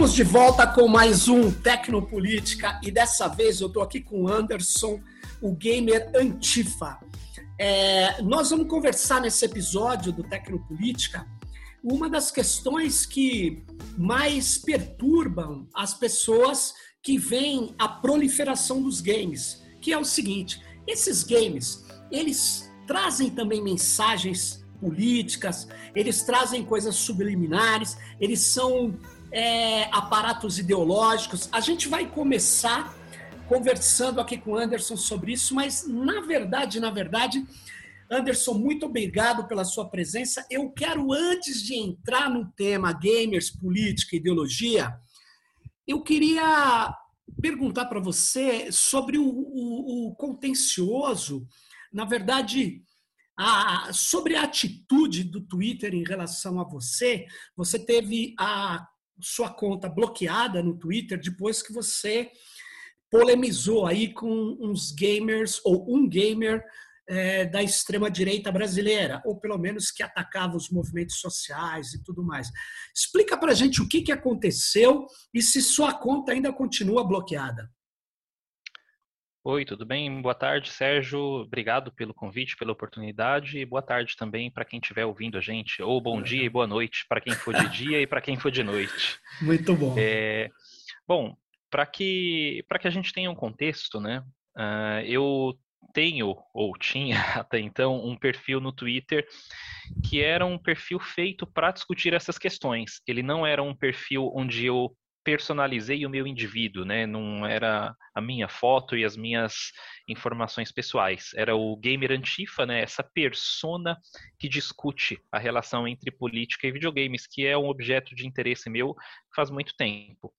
Estamos de volta com mais um Tecnopolítica e dessa vez eu estou aqui com o Anderson, o gamer Antifa. É, nós vamos conversar nesse episódio do Tecnopolítica uma das questões que mais perturbam as pessoas que veem a proliferação dos games, que é o seguinte: esses games eles trazem também mensagens políticas, eles trazem coisas subliminares, eles são é, aparatos ideológicos. A gente vai começar conversando aqui com o Anderson sobre isso, mas na verdade, na verdade, Anderson, muito obrigado pela sua presença. Eu quero, antes de entrar no tema gamers, política, ideologia, eu queria perguntar para você sobre o, o, o, contencioso, na verdade, a, sobre a atitude do Twitter em relação a você. Você teve a sua conta bloqueada no Twitter depois que você polemizou aí com uns gamers ou um gamer é, da extrema-direita brasileira, ou pelo menos que atacava os movimentos sociais e tudo mais. Explica para gente o que, que aconteceu e se sua conta ainda continua bloqueada. Oi, tudo bem? Boa tarde, Sérgio. Obrigado pelo convite, pela oportunidade e boa tarde também para quem estiver ouvindo a gente. Ou bom dia e boa noite para quem for de dia e para quem for de noite. Muito bom. É, bom, para que para que a gente tenha um contexto, né? Uh, eu tenho ou tinha até então um perfil no Twitter que era um perfil feito para discutir essas questões. Ele não era um perfil onde eu personalizei o meu indivíduo, né? Não era a minha foto e as minhas informações pessoais. Era o gamer antifa, né? Essa persona que discute a relação entre política e videogames, que é um objeto de interesse meu faz muito tempo.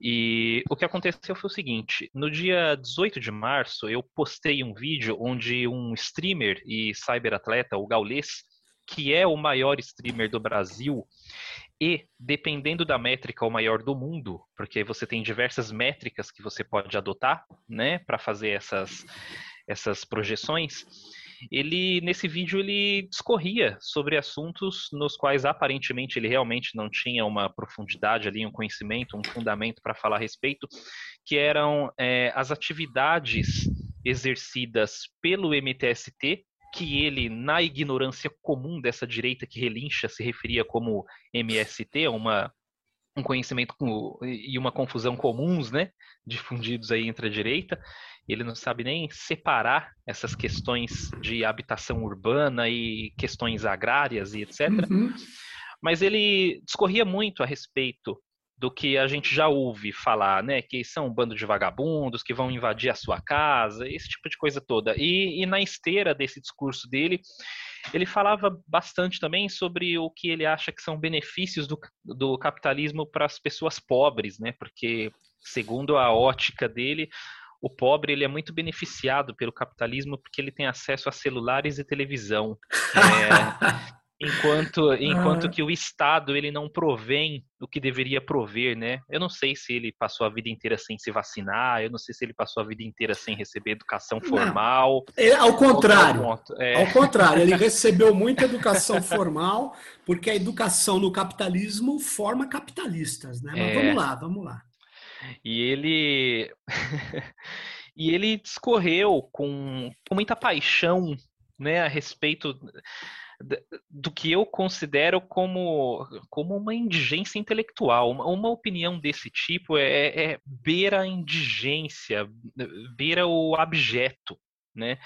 E o que aconteceu foi o seguinte: no dia 18 de março, eu postei um vídeo onde um streamer e cyberatleta, o Gaulês, que é o maior streamer do Brasil, e, dependendo da métrica, o maior do mundo, porque você tem diversas métricas que você pode adotar, né, para fazer essas, essas projeções. Ele, nesse vídeo, ele discorria sobre assuntos nos quais aparentemente ele realmente não tinha uma profundidade ali, um conhecimento, um fundamento para falar a respeito, que eram é, as atividades exercidas pelo MTST que ele, na ignorância comum dessa direita que relincha, se referia como MST, uma, um conhecimento com, e uma confusão comuns, né, difundidos aí entre a direita. Ele não sabe nem separar essas questões de habitação urbana e questões agrárias e etc. Uhum. Mas ele discorria muito a respeito do que a gente já ouve falar, né? Que são um bando de vagabundos que vão invadir a sua casa, esse tipo de coisa toda. E, e na esteira desse discurso dele, ele falava bastante também sobre o que ele acha que são benefícios do, do capitalismo para as pessoas pobres, né? Porque, segundo a ótica dele, o pobre ele é muito beneficiado pelo capitalismo porque ele tem acesso a celulares e televisão. É, enquanto enquanto ah. que o Estado ele não provém o que deveria prover, né? Eu não sei se ele passou a vida inteira sem se vacinar, eu não sei se ele passou a vida inteira sem receber educação formal. É, ao contrário, é. ao contrário, ele recebeu muita educação formal, porque a educação no capitalismo forma capitalistas, né? Mas é. vamos lá, vamos lá. E ele e ele discorreu com, com muita paixão, né, a respeito do que eu considero como, como uma indigência intelectual. Uma, uma opinião desse tipo é, é, beira a indigência, beira o abjeto, né?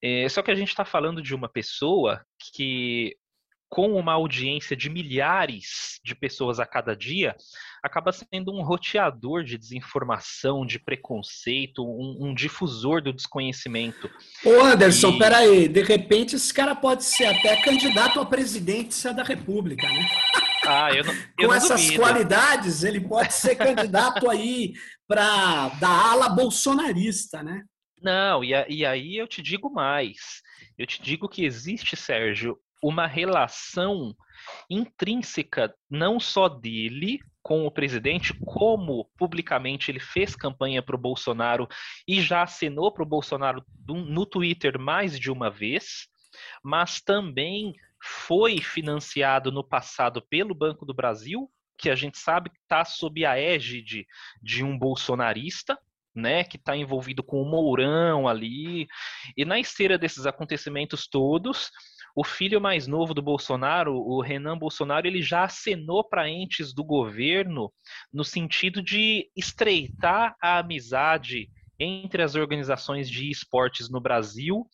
É, só que a gente está falando de uma pessoa que com uma audiência de milhares de pessoas a cada dia, acaba sendo um roteador de desinformação, de preconceito, um, um difusor do desconhecimento. Ô Anderson, e... peraí, de repente esse cara pode ser até candidato à presidência da República, né? Ah, eu não, eu Com essas duvido. qualidades, ele pode ser candidato aí para da ala bolsonarista, né? Não, e, e aí eu te digo mais. Eu te digo que existe, Sérgio, uma relação intrínseca não só dele com o presidente, como publicamente ele fez campanha para o Bolsonaro e já assinou para o Bolsonaro no Twitter mais de uma vez, mas também foi financiado no passado pelo Banco do Brasil que a gente sabe está sob a égide de um bolsonarista, né, que está envolvido com o Mourão ali. E na esteira desses acontecimentos todos, o filho mais novo do Bolsonaro, o Renan Bolsonaro, ele já acenou para entes do governo no sentido de estreitar a amizade entre as organizações de esportes no Brasil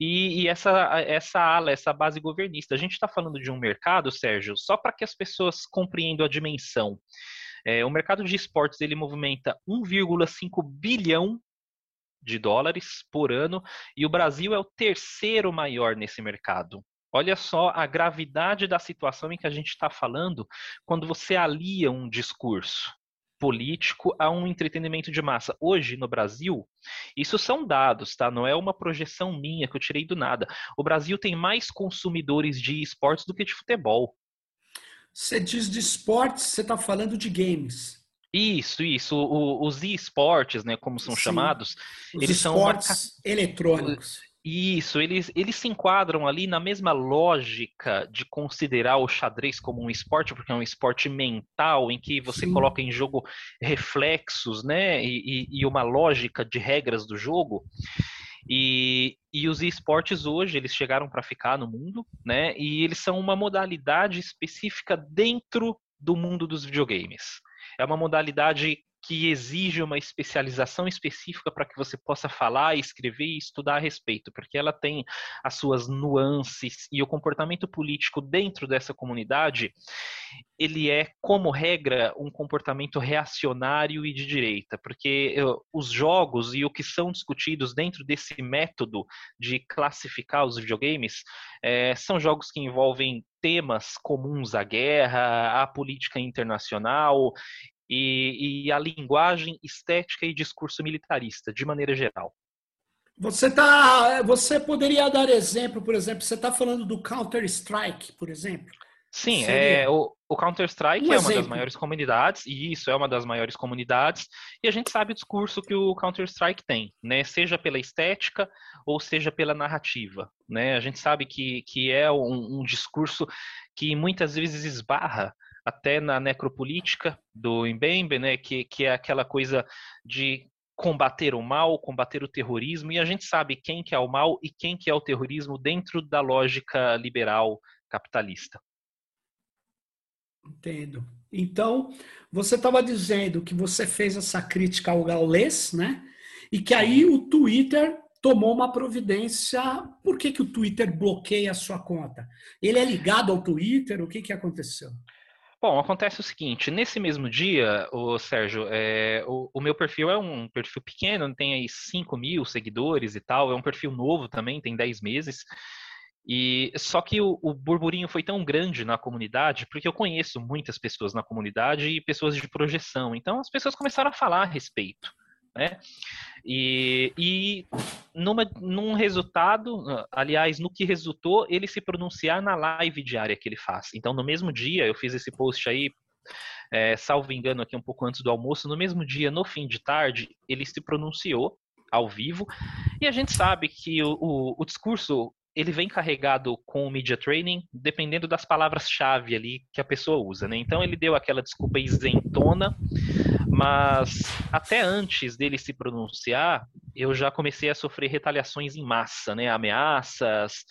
e, e essa, essa ala, essa base governista. A gente está falando de um mercado, Sérgio, só para que as pessoas compreendam a dimensão. É, o mercado de esportes ele movimenta 1,5 bilhão de dólares por ano e o Brasil é o terceiro maior nesse mercado. Olha só a gravidade da situação em que a gente está falando quando você alia um discurso político a um entretenimento de massa. Hoje, no Brasil, isso são dados, tá? Não é uma projeção minha que eu tirei do nada. O Brasil tem mais consumidores de esportes do que de futebol. Você diz de esportes, você está falando de games. Isso, isso. O, os e-sports, né, como são Sim. chamados, os eles são uma... eletrônicos. Isso, eles, eles se enquadram ali na mesma lógica de considerar o xadrez como um esporte, porque é um esporte mental em que você Sim. coloca em jogo reflexos, né? E, e, uma lógica de regras do jogo. E, e os esportes hoje, eles chegaram para ficar no mundo, né? E eles são uma modalidade específica dentro do mundo dos videogames. É uma modalidade que exige uma especialização específica para que você possa falar, escrever e estudar a respeito, porque ela tem as suas nuances e o comportamento político dentro dessa comunidade, ele é, como regra, um comportamento reacionário e de direita, porque os jogos e o que são discutidos dentro desse método de classificar os videogames é, são jogos que envolvem temas comuns à guerra, à política internacional e, e a linguagem estética e discurso militarista, de maneira geral. Você tá, você poderia dar exemplo, por exemplo, você está falando do Counter Strike, por exemplo? Sim, é, o, o Counter-Strike um é uma das maiores comunidades, e isso é uma das maiores comunidades, e a gente sabe o discurso que o Counter-Strike tem, né? Seja pela estética ou seja pela narrativa, né? A gente sabe que, que é um, um discurso que muitas vezes esbarra até na necropolítica do Mbembe, né, que, que é aquela coisa de combater o mal, combater o terrorismo, e a gente sabe quem que é o mal e quem que é o terrorismo dentro da lógica liberal capitalista. Entendo. Então, você estava dizendo que você fez essa crítica ao Gaules, né? E que aí o Twitter tomou uma providência. Por que, que o Twitter bloqueia a sua conta? Ele é ligado ao Twitter? O que, que aconteceu? Bom, acontece o seguinte, nesse mesmo dia, o Sérgio, é, o, o, meu perfil é um perfil pequeno, tem aí 5 mil seguidores e tal, é um perfil novo também, tem 10 meses, e só que o, o, burburinho foi tão grande na comunidade, porque eu conheço muitas pessoas na comunidade e pessoas de projeção, então as pessoas começaram a falar a respeito né? E, e numa, num resultado, aliás, no que resultou, ele se pronunciar na live diária que ele faz. Então, no mesmo dia, eu fiz esse post aí, é, salvo engano, aqui um pouco antes do almoço, no mesmo dia, no fim de tarde, ele se pronunciou ao vivo, e a gente sabe que o, o, o discurso ele vem carregado com o media training, dependendo das palavras-chave ali que a pessoa usa, né? Então ele deu aquela desculpa isentona, mas até antes dele se pronunciar, eu já comecei a sofrer retaliações em massa, né? Ameaças,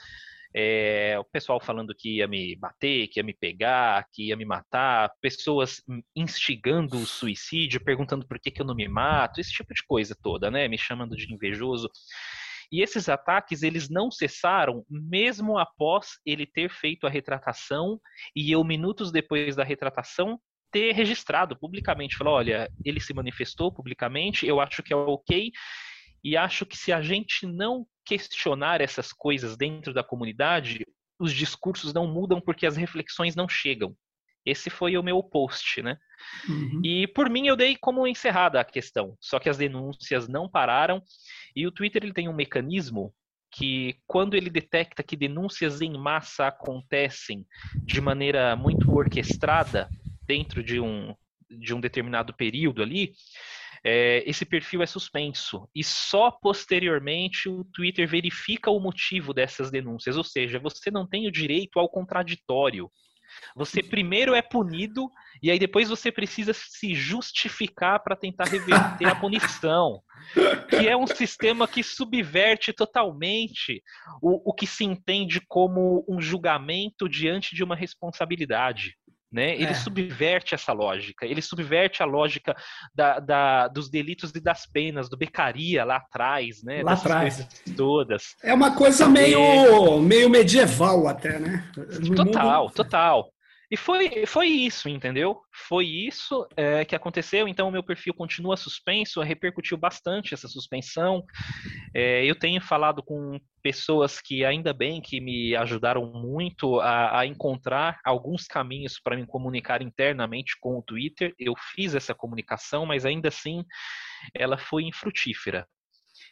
é, o pessoal falando que ia me bater, que ia me pegar, que ia me matar, pessoas instigando o suicídio, perguntando por que, que eu não me mato, esse tipo de coisa toda, né? Me chamando de invejoso. E esses ataques, eles não cessaram mesmo após ele ter feito a retratação e eu, minutos depois da retratação, ter registrado publicamente. Falou, olha, ele se manifestou publicamente, eu acho que é ok, e acho que se a gente não questionar essas coisas dentro da comunidade, os discursos não mudam porque as reflexões não chegam. Esse foi o meu post, né? Uhum. E por mim eu dei como encerrada a questão. Só que as denúncias não pararam e o Twitter ele tem um mecanismo que quando ele detecta que denúncias em massa acontecem de maneira muito orquestrada dentro de um de um determinado período ali, é, esse perfil é suspenso e só posteriormente o Twitter verifica o motivo dessas denúncias, ou seja, você não tem o direito ao contraditório. Você primeiro é punido e aí depois você precisa se justificar para tentar reverter a punição. Que é um sistema que subverte totalmente o, o que se entende como um julgamento diante de uma responsabilidade. Né? Ele é. subverte essa lógica, ele subverte a lógica da, da, dos delitos e das penas, do becaria lá atrás, né? Lá atrás. todas. É uma coisa meio, meio medieval até, né? No total, mundo... total. E foi, foi isso, entendeu? Foi isso é, que aconteceu. Então, o meu perfil continua suspenso, repercutiu bastante essa suspensão. É, eu tenho falado com pessoas que, ainda bem, que me ajudaram muito a, a encontrar alguns caminhos para me comunicar internamente com o Twitter. Eu fiz essa comunicação, mas ainda assim ela foi infrutífera.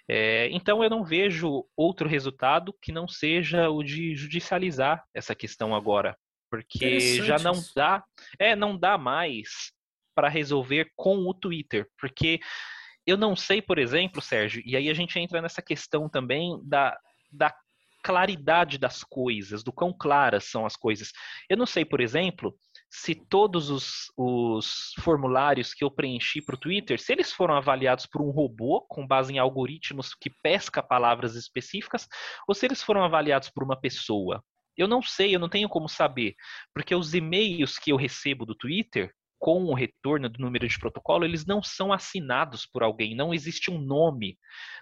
É, então eu não vejo outro resultado que não seja o de judicializar essa questão agora porque já não dá, é, não dá mais para resolver com o Twitter, porque eu não sei, por exemplo, Sérgio, e aí a gente entra nessa questão também da, da claridade das coisas, do quão claras são as coisas. Eu não sei, por exemplo, se todos os, os formulários que eu preenchi para o Twitter, se eles foram avaliados por um robô com base em algoritmos que pesca palavras específicas, ou se eles foram avaliados por uma pessoa. Eu não sei, eu não tenho como saber, porque os e-mails que eu recebo do Twitter com o retorno do número de protocolo, eles não são assinados por alguém, não existe um nome,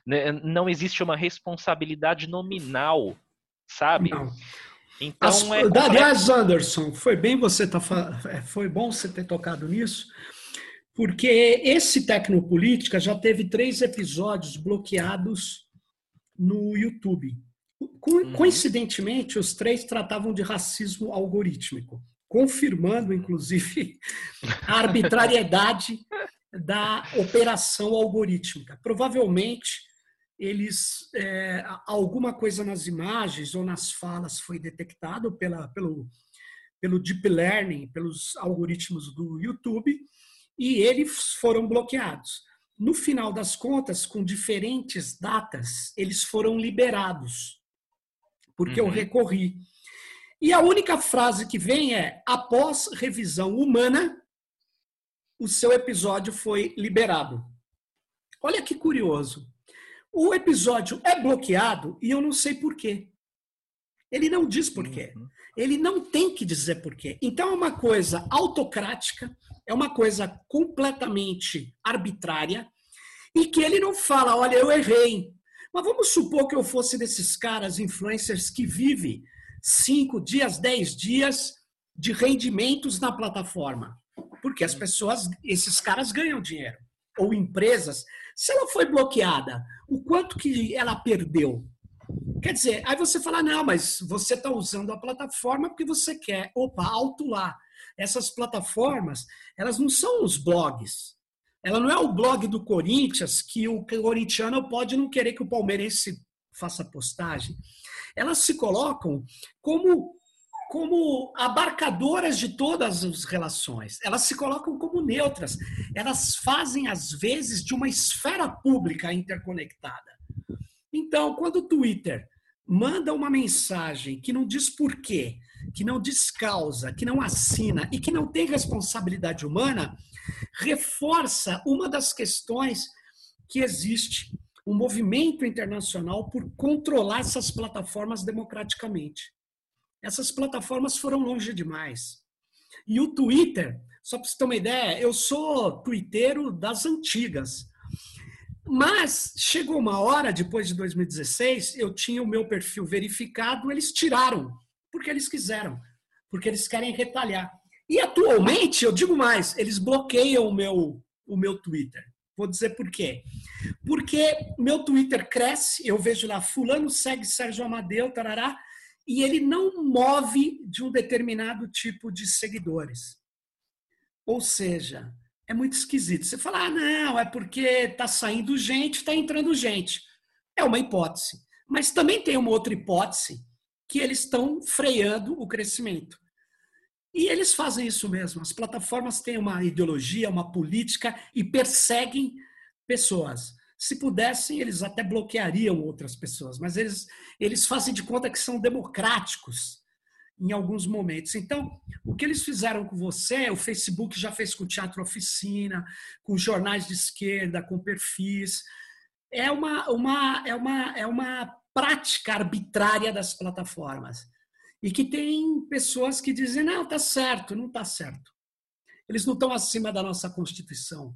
né? não existe uma responsabilidade nominal, sabe? Não. Então As, é aliás, Anderson, foi bem você tá, é, foi bom você ter tocado nisso, porque esse Tecnopolítica já teve três episódios bloqueados no YouTube. Uhum. Coincidentemente, os três tratavam de racismo algorítmico, confirmando, inclusive, a arbitrariedade da operação algorítmica. Provavelmente, eles é, alguma coisa nas imagens ou nas falas foi detectado pela, pelo, pelo deep learning, pelos algoritmos do YouTube, e eles foram bloqueados. No final das contas, com diferentes datas, eles foram liberados porque uhum. eu recorri. E a única frase que vem é: após revisão humana, o seu episódio foi liberado. Olha que curioso. O episódio é bloqueado e eu não sei por quê. Ele não diz por quê. Uhum. Ele não tem que dizer por quê. Então é uma coisa autocrática, é uma coisa completamente arbitrária e que ele não fala, olha, eu errei, mas vamos supor que eu fosse desses caras influencers que vive cinco dias, dez dias de rendimentos na plataforma. Porque as pessoas, esses caras ganham dinheiro. Ou empresas. Se ela foi bloqueada, o quanto que ela perdeu? Quer dizer, aí você fala, não, mas você está usando a plataforma porque você quer. Opa, alto lá. Essas plataformas, elas não são os blogs. Ela não é o blog do Corinthians que o corintiano pode não querer que o palmeirense faça postagem. Elas se colocam como como abarcadoras de todas as relações. Elas se colocam como neutras. Elas fazem às vezes de uma esfera pública interconectada. Então, quando o Twitter manda uma mensagem que não diz porquê, que não diz causa, que não assina e que não tem responsabilidade humana, reforça uma das questões que existe, um movimento internacional por controlar essas plataformas democraticamente. Essas plataformas foram longe demais. E o Twitter, só para você ter uma ideia, eu sou twitteiro das antigas. Mas chegou uma hora, depois de 2016, eu tinha o meu perfil verificado, eles tiraram, porque eles quiseram, porque eles querem retalhar. E atualmente, eu digo mais, eles bloqueiam o meu, o meu Twitter. Vou dizer por quê. Porque meu Twitter cresce, eu vejo lá, fulano segue Sérgio Amadeu, tarará, e ele não move de um determinado tipo de seguidores. Ou seja, é muito esquisito. Você fala, ah, não, é porque está saindo gente, está entrando gente. É uma hipótese. Mas também tem uma outra hipótese, que eles estão freando o crescimento. E eles fazem isso mesmo. As plataformas têm uma ideologia, uma política e perseguem pessoas. Se pudessem, eles até bloqueariam outras pessoas, mas eles, eles fazem de conta que são democráticos. Em alguns momentos. Então, o que eles fizeram com você, o Facebook já fez com o Teatro Oficina, com jornais de esquerda, com perfis. É uma, uma, é uma, é uma prática arbitrária das plataformas. E que tem pessoas que dizem, não, tá certo, não tá certo. Eles não estão acima da nossa Constituição.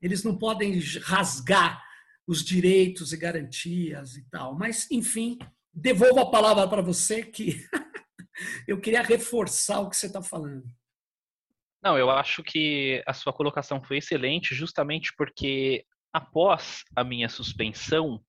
Eles não podem rasgar os direitos e garantias e tal. Mas, enfim, devolvo a palavra para você que eu queria reforçar o que você está falando. Não, eu acho que a sua colocação foi excelente, justamente porque após a minha suspensão,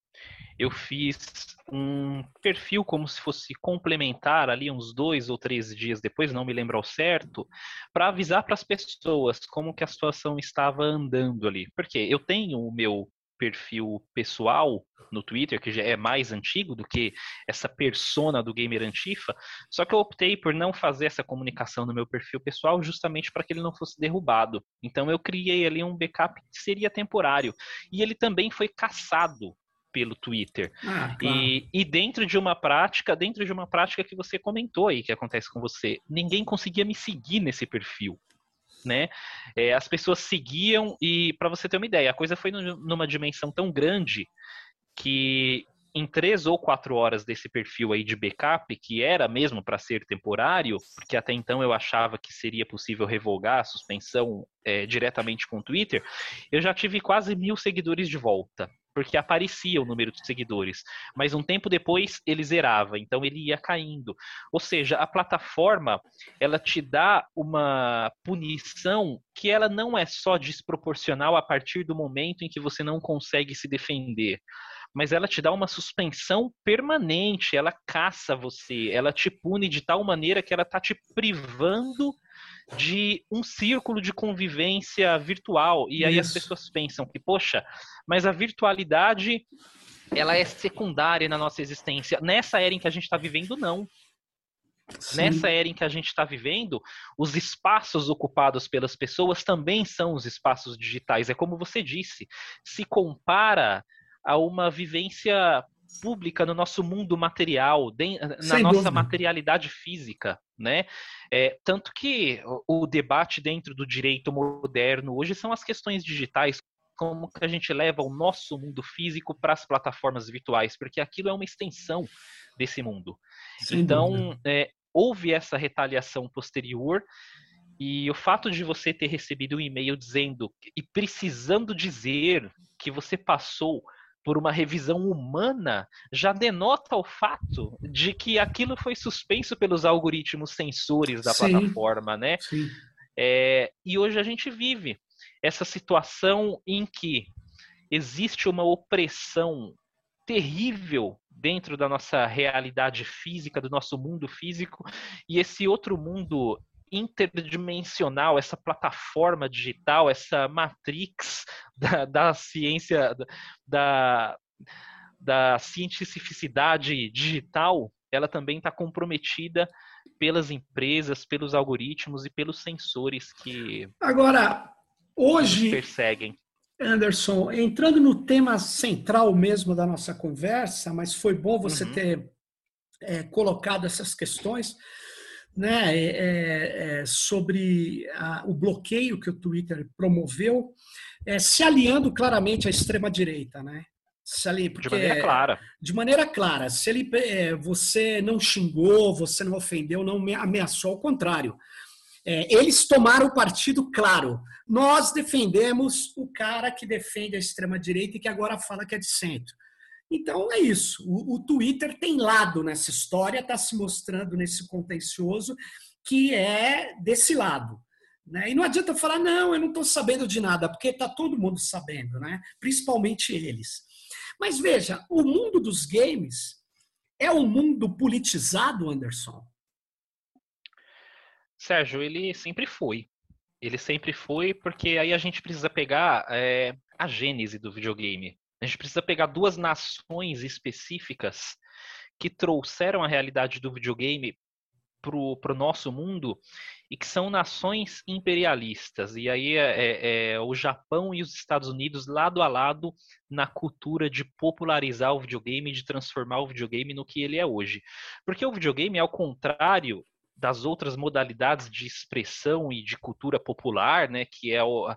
eu fiz um perfil como se fosse complementar ali uns dois ou três dias depois, não me lembro ao certo, para avisar para as pessoas como que a situação estava andando ali. Porque eu tenho o meu perfil pessoal no Twitter, que já é mais antigo do que essa persona do gamer Antifa, só que eu optei por não fazer essa comunicação no meu perfil pessoal justamente para que ele não fosse derrubado. Então eu criei ali um backup que seria temporário. E ele também foi caçado pelo Twitter. Ah, claro. e, e dentro de uma prática, dentro de uma prática que você comentou aí que acontece com você, ninguém conseguia me seguir nesse perfil né? É, as pessoas seguiam e, para você ter uma ideia, a coisa foi numa dimensão tão grande que em três ou quatro horas desse perfil aí de backup, que era mesmo para ser temporário, porque até então eu achava que seria possível revogar a suspensão é, diretamente com o Twitter, eu já tive quase mil seguidores de volta porque aparecia o número de seguidores, mas um tempo depois ele zerava, então ele ia caindo. Ou seja, a plataforma ela te dá uma punição que ela não é só desproporcional a partir do momento em que você não consegue se defender, mas ela te dá uma suspensão permanente, ela caça você, ela te pune de tal maneira que ela está te privando de um círculo de convivência virtual. E aí Isso. as pessoas pensam que, poxa, mas a virtualidade ela é secundária na nossa existência. Nessa era em que a gente está vivendo, não. Sim. Nessa era em que a gente está vivendo, os espaços ocupados pelas pessoas também são os espaços digitais. É como você disse, se compara a uma vivência pública no nosso mundo material, na Sem nossa dúvida. materialidade física, né? É, tanto que o, o debate dentro do direito moderno hoje são as questões digitais, como que a gente leva o nosso mundo físico para as plataformas virtuais, porque aquilo é uma extensão desse mundo. Sem então, é, houve essa retaliação posterior e o fato de você ter recebido um e-mail dizendo e precisando dizer que você passou por uma revisão humana já denota o fato de que aquilo foi suspenso pelos algoritmos sensores da sim, plataforma, né? É, e hoje a gente vive essa situação em que existe uma opressão terrível dentro da nossa realidade física, do nosso mundo físico, e esse outro mundo interdimensional, essa plataforma digital, essa matrix da, da ciência, da, da cientificidade digital, ela também está comprometida pelas empresas, pelos algoritmos e pelos sensores que agora hoje perseguem. Anderson, entrando no tema central mesmo da nossa conversa, mas foi bom você uhum. ter é, colocado essas questões né, é, é, é, sobre a, o bloqueio que o Twitter promoveu, é, se aliando claramente à extrema-direita. Né? Se ali, porque, de maneira clara. De maneira clara. Se ele, é, você não xingou, você não ofendeu, não ameaçou, ao contrário. É, eles tomaram o partido claro. Nós defendemos o cara que defende a extrema-direita e que agora fala que é de centro. Então é isso. O, o Twitter tem lado nessa história, está se mostrando nesse contencioso que é desse lado. Né? E não adianta falar, não, eu não estou sabendo de nada, porque está todo mundo sabendo, né? principalmente eles. Mas veja, o mundo dos games é um mundo politizado, Anderson? Sérgio, ele sempre foi. Ele sempre foi, porque aí a gente precisa pegar é, a gênese do videogame. A gente precisa pegar duas nações específicas que trouxeram a realidade do videogame para o nosso mundo e que são nações imperialistas. E aí é, é, é, o Japão e os Estados Unidos lado a lado na cultura de popularizar o videogame, de transformar o videogame no que ele é hoje. Porque o videogame, ao contrário das outras modalidades de expressão e de cultura popular, né, que é o,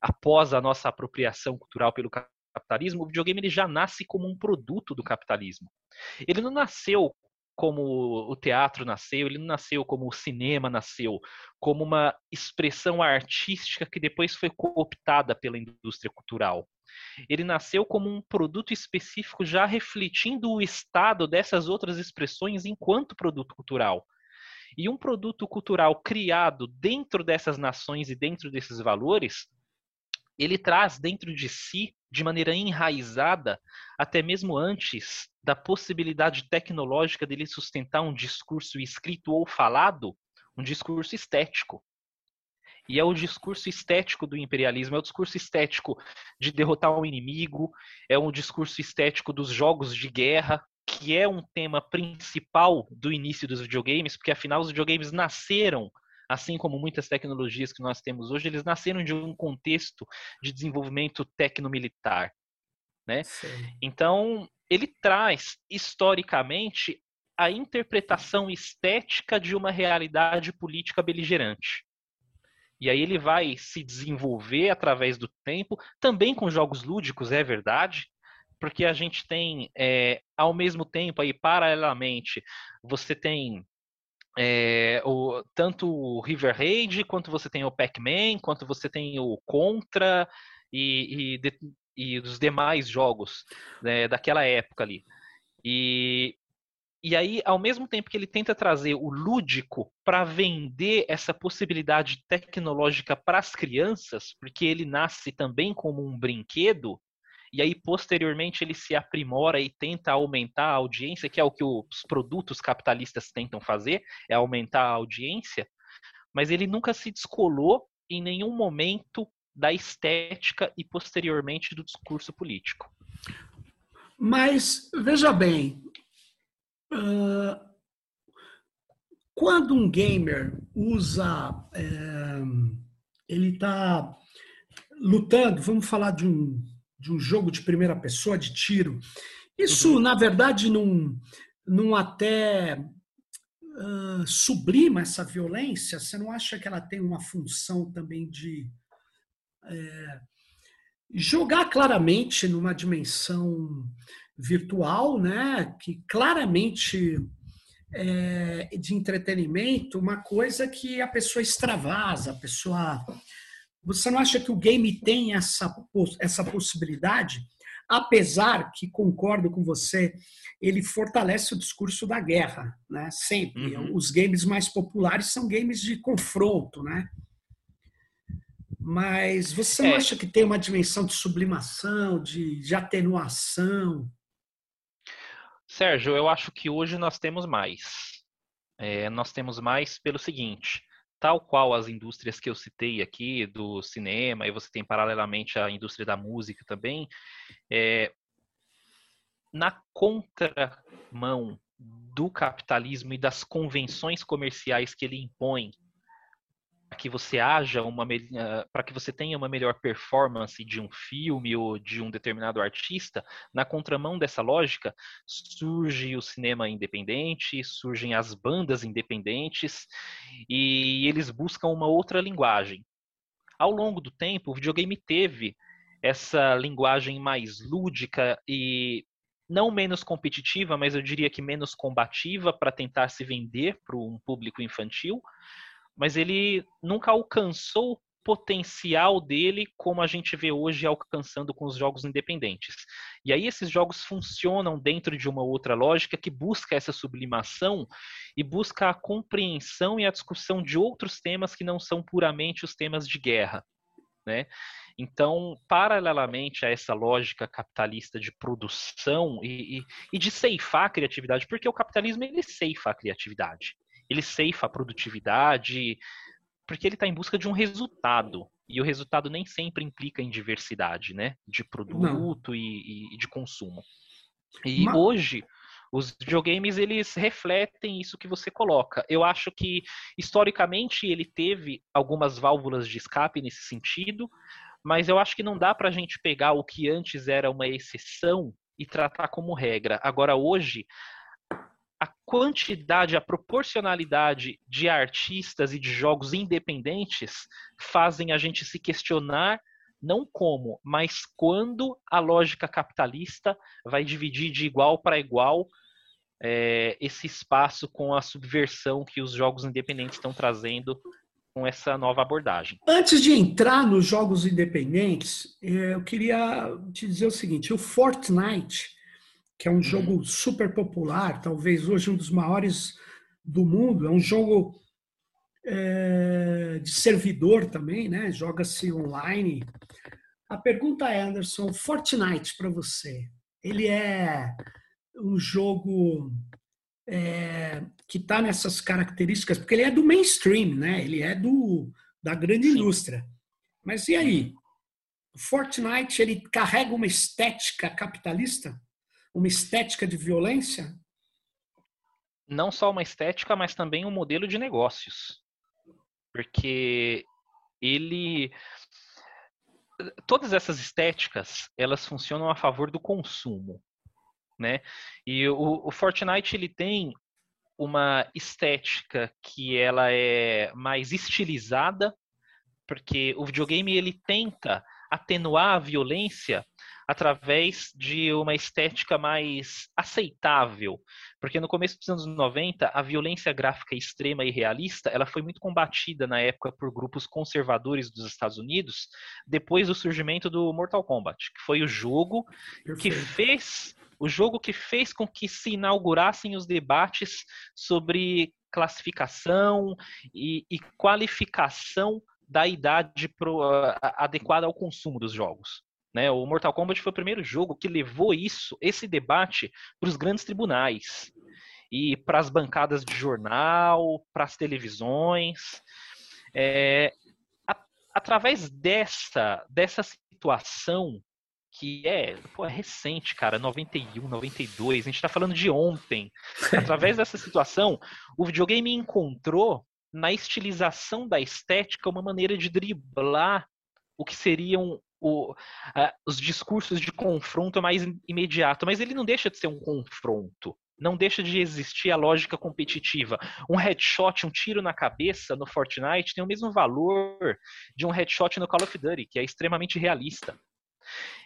após a nossa apropriação cultural pelo capitalismo, o videogame ele já nasce como um produto do capitalismo. Ele não nasceu como o teatro nasceu, ele não nasceu como o cinema nasceu, como uma expressão artística que depois foi cooptada pela indústria cultural. Ele nasceu como um produto específico já refletindo o estado dessas outras expressões enquanto produto cultural. E um produto cultural criado dentro dessas nações e dentro desses valores, ele traz dentro de si de maneira enraizada, até mesmo antes da possibilidade tecnológica dele sustentar um discurso escrito ou falado, um discurso estético. E é o discurso estético do imperialismo, é o discurso estético de derrotar um inimigo, é um discurso estético dos jogos de guerra, que é um tema principal do início dos videogames, porque afinal os videogames nasceram assim como muitas tecnologias que nós temos hoje, eles nasceram de um contexto de desenvolvimento tecnomilitar. Né? Então, ele traz, historicamente, a interpretação estética de uma realidade política beligerante. E aí ele vai se desenvolver através do tempo, também com jogos lúdicos, é verdade, porque a gente tem, é, ao mesmo tempo, aí, paralelamente, você tem é, o, tanto o River Raid, quanto você tem o Pac-Man, quanto você tem o Contra e, e, de, e os demais jogos né, daquela época ali. E, e aí, ao mesmo tempo que ele tenta trazer o lúdico para vender essa possibilidade tecnológica para as crianças, porque ele nasce também como um brinquedo, e aí posteriormente ele se aprimora e tenta aumentar a audiência, que é o que os produtos capitalistas tentam fazer, é aumentar a audiência, mas ele nunca se descolou em nenhum momento da estética e posteriormente do discurso político. Mas veja bem, uh, quando um gamer usa, é, ele está lutando, vamos falar de um de um jogo de primeira pessoa, de tiro. Isso, uhum. na verdade, não, não até uh, sublima essa violência? Você não acha que ela tem uma função também de é, jogar claramente numa dimensão virtual, né? Que claramente é, de entretenimento, uma coisa que a pessoa extravasa, a pessoa você não acha que o game tem essa, essa possibilidade? Apesar que, concordo com você, ele fortalece o discurso da guerra, né? Sempre. Uhum. Os games mais populares são games de confronto, né? Mas você não é. acha que tem uma dimensão de sublimação, de, de atenuação? Sérgio, eu acho que hoje nós temos mais. É, nós temos mais pelo seguinte: tal qual as indústrias que eu citei aqui, do cinema, e você tem paralelamente a indústria da música também, é, na contramão do capitalismo e das convenções comerciais que ele impõe que você haja uma ah, para que você tenha uma melhor performance de um filme ou de um determinado artista, na contramão dessa lógica, surge o cinema independente, surgem as bandas independentes e eles buscam uma outra linguagem. Ao longo do tempo, o videogame teve essa linguagem mais lúdica e não menos competitiva, mas eu diria que menos combativa para tentar se vender para um público infantil, mas ele nunca alcançou o potencial dele como a gente vê hoje alcançando com os jogos independentes. E aí esses jogos funcionam dentro de uma outra lógica que busca essa sublimação e busca a compreensão e a discussão de outros temas que não são puramente os temas de guerra. Né? Então, paralelamente a essa lógica capitalista de produção e, e, e de ceifar a criatividade, porque o capitalismo ele ceifa a criatividade ele ceifa a produtividade, porque ele está em busca de um resultado. E o resultado nem sempre implica em diversidade, né? De produto e, e, de consumo. E Mas... hoje, Os videogames, eles refletem isso que você coloca. Eu acho que, historicamente, ele teve algumas válvulas de escape nesse sentido, mas eu acho que não dá para a gente pegar o que antes era uma exceção e tratar como regra. Agora, hoje, a quantidade, a proporcionalidade de artistas e de jogos independentes fazem a gente se questionar não como, mas quando a lógica capitalista vai dividir de igual para igual é, esse espaço com a subversão que os jogos independentes estão trazendo com essa nova abordagem. Antes de entrar nos jogos independentes, é, eu queria te dizer o seguinte: o Fortnite, que é um uhum. jogo super popular, talvez hoje um dos maiores do mundo, é um jogo é, de servidor também, né? Joga-se online. A pergunta é, Anderson, Fortnite para você, ele é um jogo é, que está nessas características, porque ele é do mainstream, né? Ele é do da grande indústria. Mas e aí? O Fortnite ele carrega uma estética capitalista, uma estética de violência? Não só uma estética, mas também um modelo de negócios porque ele todas essas estéticas elas funcionam a favor do consumo, né? E o, o Fortnite ele tem uma estética que ela é mais estilizada, porque o videogame ele tenta atenuar a violência através de uma estética mais aceitável. Porque no começo dos anos 90, a violência gráfica extrema e realista, ela foi muito combatida na época por grupos conservadores dos Estados Unidos, depois do surgimento do Mortal Kombat, que foi o jogo Perfeito. que fez o jogo que fez com que se inaugurassem os debates sobre classificação e, e qualificação da idade pro, uh, adequada ao consumo dos jogos. Né? O Mortal Kombat foi o primeiro jogo que levou isso, esse debate, para os grandes tribunais e para as bancadas de jornal, para as televisões. É, a, através dessa, dessa situação que é, pô, é recente, cara, 91, 92, a gente está falando de ontem. Através dessa situação, o videogame encontrou na estilização da estética uma maneira de driblar o que seriam o, os discursos de confronto mais imediato, mas ele não deixa de ser um confronto. Não deixa de existir a lógica competitiva. Um headshot, um tiro na cabeça no Fortnite tem o mesmo valor de um headshot no Call of Duty, que é extremamente realista.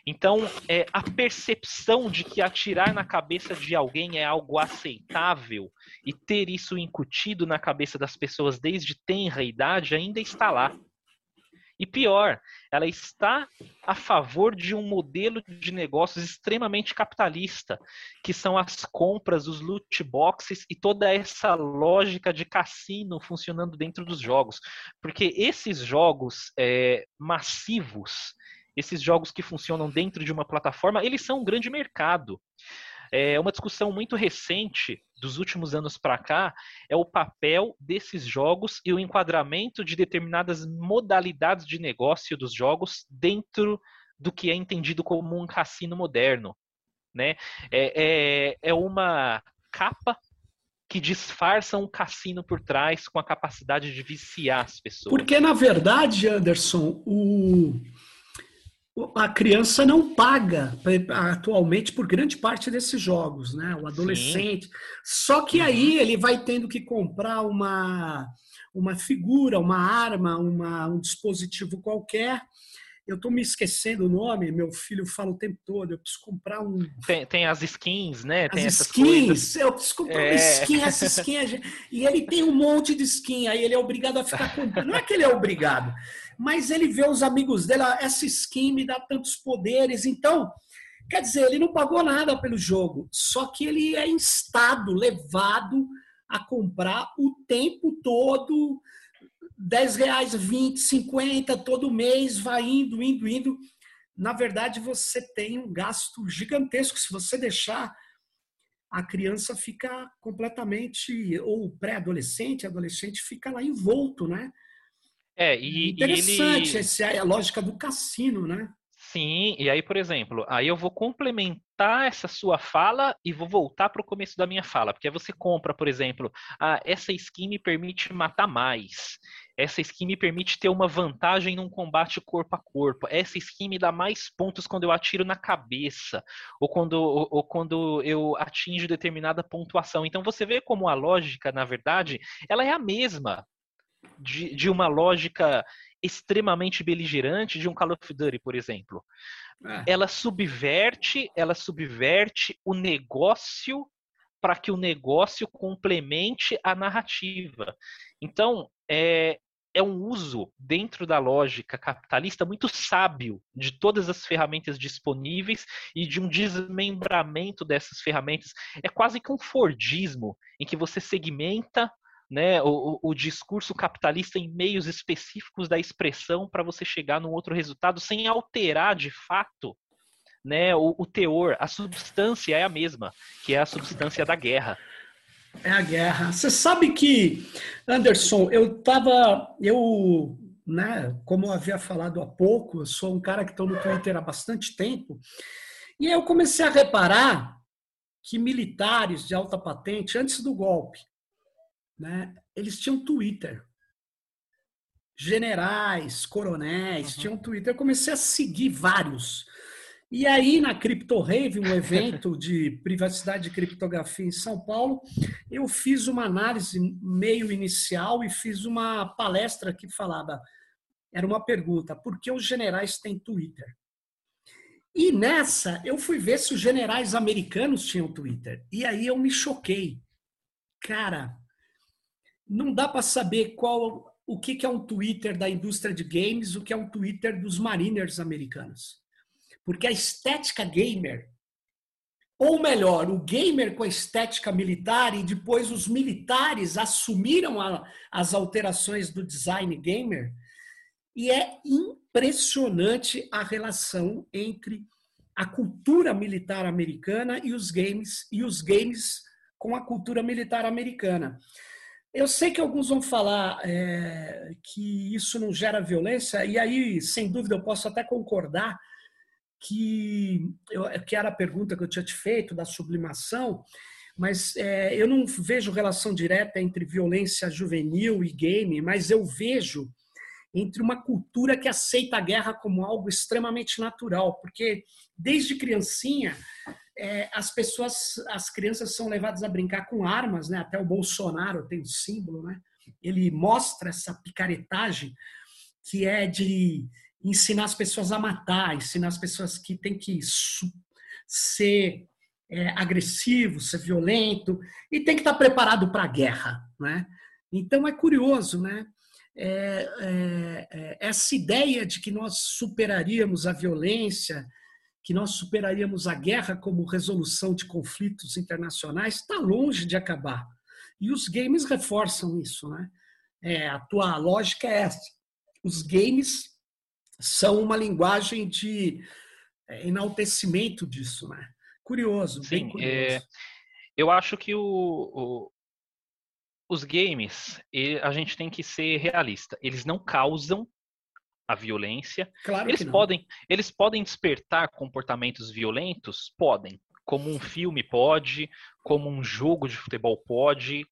Então, é, a percepção de que atirar na cabeça de alguém é algo aceitável e ter isso incutido na cabeça das pessoas desde tenra idade ainda está lá. E pior, ela está a favor de um modelo de negócios extremamente capitalista, que são as compras, os loot boxes e toda essa lógica de cassino funcionando dentro dos jogos. Porque esses jogos é, massivos, esses jogos que funcionam dentro de uma plataforma, eles são um grande mercado. É uma discussão muito recente dos últimos anos para cá é o papel desses jogos e o enquadramento de determinadas modalidades de negócio dos jogos dentro do que é entendido como um cassino moderno. Né? É, é, é uma capa que disfarça um cassino por trás com a capacidade de viciar as pessoas. Porque, na verdade, Anderson, o, a criança não paga atualmente por grande parte desses jogos, né? O adolescente. Sim. Só que aí uhum. ele vai tendo que comprar uma, uma figura, uma arma, uma, um dispositivo qualquer. Eu estou me esquecendo o nome, meu filho fala o tempo todo, eu preciso comprar um. Tem, tem as skins, né? Tem as skins, coisas. eu preciso comprar é. uma skin, essa skin. E ele tem um monte de skin, aí ele é obrigado a ficar comprando. Não é que ele é obrigado mas ele vê os amigos dele, ah, essa skin me dá tantos poderes. Então, quer dizer, ele não pagou nada pelo jogo, só que ele é instado, levado a comprar o tempo todo, 10 reais, 20, 50, todo mês, vai indo, indo, indo. Na verdade, você tem um gasto gigantesco. Se você deixar, a criança fica completamente, ou pré-adolescente, adolescente, fica lá envolto, né? É, e, Interessante e ele... essa é a lógica do cassino, né? Sim, e aí, por exemplo, aí eu vou complementar essa sua fala e vou voltar para o começo da minha fala, porque aí você compra, por exemplo, ah, essa skin me permite matar mais, essa skin me permite ter uma vantagem num combate corpo a corpo, essa skin me dá mais pontos quando eu atiro na cabeça, ou quando, ou, ou quando eu atinjo determinada pontuação. Então você vê como a lógica, na verdade, ela é a mesma de, de uma lógica extremamente beligerante de um Call of Duty, por exemplo. É. Ela subverte, ela subverte o negócio para que o negócio complemente a narrativa. Então, é, é um uso dentro da lógica capitalista muito sábio de todas as ferramentas disponíveis e de um desmembramento dessas ferramentas. É quase que um Fordismo, em que você segmenta né, o, o, discurso capitalista em meios específicos da expressão para você chegar num outro resultado sem alterar de fato né, o, o, teor, a substância é a mesma, que é a substância da guerra. É a guerra. Você sabe que, Anderson, eu estava, eu, né, como eu havia falado há pouco, eu sou um cara que estou no Twitter há bastante tempo, e eu comecei a reparar que militares de alta patente, antes do golpe, né, eles tinham Twitter. Generais, coronéis uhum. tinham Twitter. Eu comecei a seguir vários. E aí, na Crypto Rave, um evento de privacidade e criptografia em São Paulo, eu fiz uma análise meio inicial e fiz uma palestra que falava, era uma pergunta, por que os generais têm Twitter? E nessa, eu fui ver se os generais americanos tinham Twitter. E aí eu me choquei. Cara, não dá para saber qual o que é um Twitter da indústria de games, o que é um Twitter dos mariners americanos. Porque a estética gamer, ou melhor, o gamer com a estética militar, e depois os militares assumiram a, as alterações do design gamer, e é impressionante a relação entre a cultura militar americana e os games, e os games com a cultura militar americana. Eu sei que alguns vão falar é, que isso não gera violência, e aí, sem dúvida, eu posso até concordar que, eu, que era a pergunta que eu tinha te feito da sublimação, mas é, eu não vejo relação direta entre violência juvenil e game, mas eu vejo entre uma cultura que aceita a guerra como algo extremamente natural, porque desde criancinha é, as pessoas, as crianças são levadas a brincar com armas, né? Até o Bolsonaro tem um símbolo, né? Ele mostra essa picaretagem que é de ensinar as pessoas a matar, ensinar as pessoas que tem que ser é, agressivo, ser violento e tem que estar preparado para a guerra, né? Então é curioso, né? É, é, é essa ideia de que nós superaríamos a violência que nós superaríamos a guerra como resolução de conflitos internacionais, está longe de acabar. E os games reforçam isso. Né? É, a tua lógica é essa. Os games são uma linguagem de é, enaltecimento disso. Né? Curioso, Sim, bem curioso. É, eu acho que o, o, os games, a gente tem que ser realista. Eles não causam a violência. Claro eles podem, eles podem despertar comportamentos violentos, podem, como um filme pode, como um jogo de futebol pode,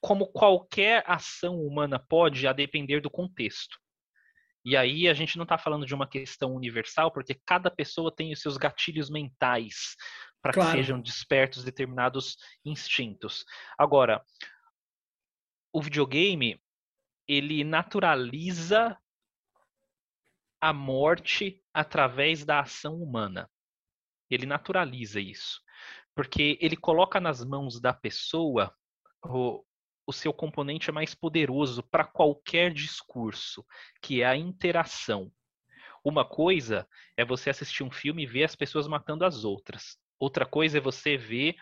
como qualquer ação humana pode, a depender do contexto. E aí a gente não está falando de uma questão universal, porque cada pessoa tem os seus gatilhos mentais para claro. que sejam despertos determinados instintos. Agora, o videogame ele naturaliza a morte através da ação humana. Ele naturaliza isso. Porque ele coloca nas mãos da pessoa o, o seu componente mais poderoso para qualquer discurso, que é a interação. Uma coisa é você assistir um filme e ver as pessoas matando as outras. Outra coisa é você ver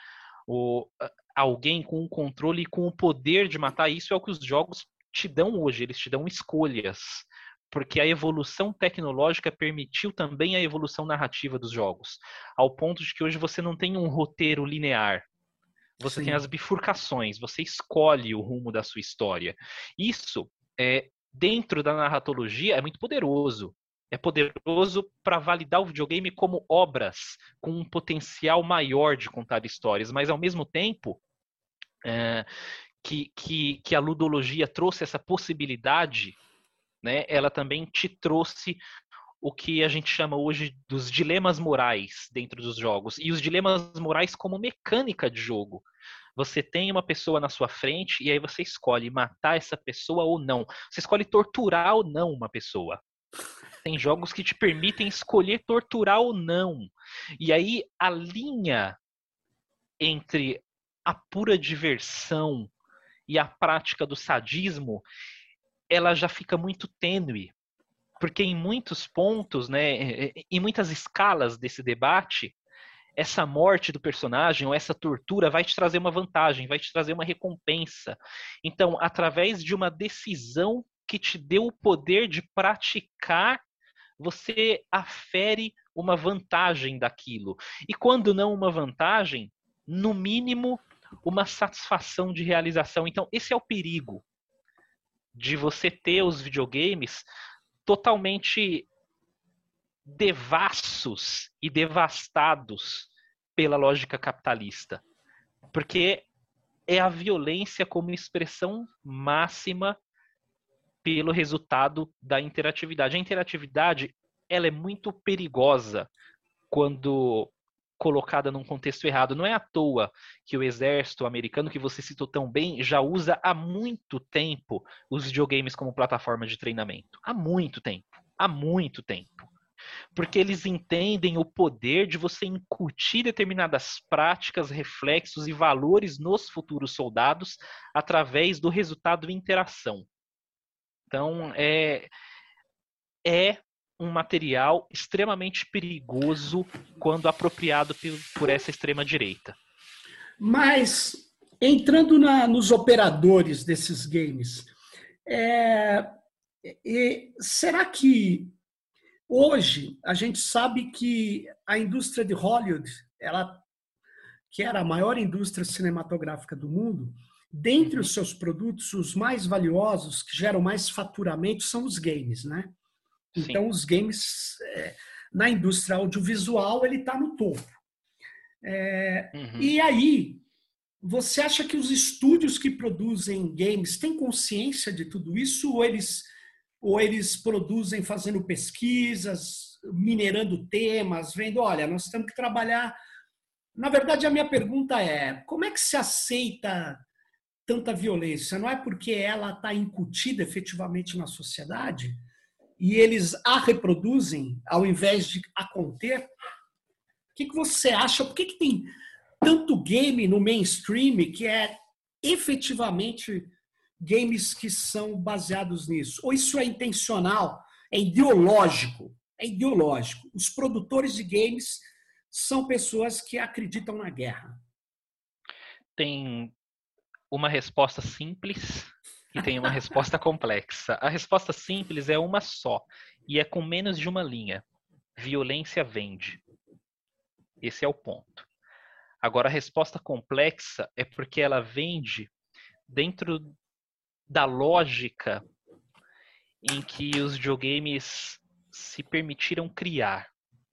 o, alguém com o controle e com o poder de matar. Isso é o que os jogos te dão hoje. Eles te dão escolhas porque a evolução tecnológica permitiu também a evolução narrativa dos jogos, ao ponto de que hoje você não tem um roteiro linear. Você Sim. tem as bifurcações, você escolhe o rumo da sua história. Isso, é, dentro da narratologia, é muito poderoso. é poderoso para validar o videogame como obras com um potencial maior de contar histórias, mas ao mesmo tempo é, que, que, que a ludologia trouxe essa possibilidade, né, ela também te trouxe o que a gente chama hoje dos dilemas morais dentro dos jogos e os dilemas morais como mecânica de jogo. Você tem uma pessoa na sua frente e aí você escolhe matar essa pessoa ou não. Você escolhe torturar ou não uma pessoa. Tem jogos que te permitem escolher torturar ou não. E aí a linha entre a pura diversão e a prática do sadismo, ela já fica muito tênue. Porque em muitos pontos, né, em muitas escalas desse debate, essa morte do personagem ou essa tortura vai te trazer uma vantagem, vai te trazer uma recompensa. Então, através de uma decisão que te deu o poder de praticar você afere uma vantagem daquilo. E quando não uma vantagem, no mínimo uma satisfação de realização. Então, esse é o perigo de você ter os videogames totalmente devassos e devastados pela lógica capitalista. Porque é a violência como expressão máxima pelo resultado da interatividade. A interatividade ela é muito perigosa quando colocada num contexto errado. Não é à toa que o exército americano, que você citou tão bem, já usa há muito tempo os videogames como plataforma de treinamento. Há muito tempo. Há muito tempo. Porque eles entendem o poder de você incutir determinadas práticas, reflexos e valores nos futuros soldados através do resultado de interação. Então, é, é um material extremamente perigoso quando apropriado por essa extrema-direita. Mas, entrando na, nos operadores desses games, é, é, será que hoje a gente sabe que a indústria de Hollywood, ela, que era a maior indústria cinematográfica do mundo, Dentre os seus produtos, os mais valiosos, que geram mais faturamento, são os games, né? Sim. Então, os games, é, na indústria audiovisual, ele está no topo. É, uhum. E aí, você acha que os estúdios que produzem games têm consciência de tudo isso ou eles, ou eles produzem fazendo pesquisas, minerando temas, vendo, olha, nós temos que trabalhar. Na verdade, a minha pergunta é: como é que se aceita tanta violência? Não é porque ela está incutida efetivamente na sociedade e eles a reproduzem ao invés de a conter? O que, que você acha? Por que, que tem tanto game no mainstream que é efetivamente games que são baseados nisso? Ou isso é intencional? É ideológico? É ideológico. Os produtores de games são pessoas que acreditam na guerra. Tem uma resposta simples e tem uma resposta complexa. A resposta simples é uma só e é com menos de uma linha. Violência vende. Esse é o ponto. Agora, a resposta complexa é porque ela vende dentro da lógica em que os videogames se permitiram criar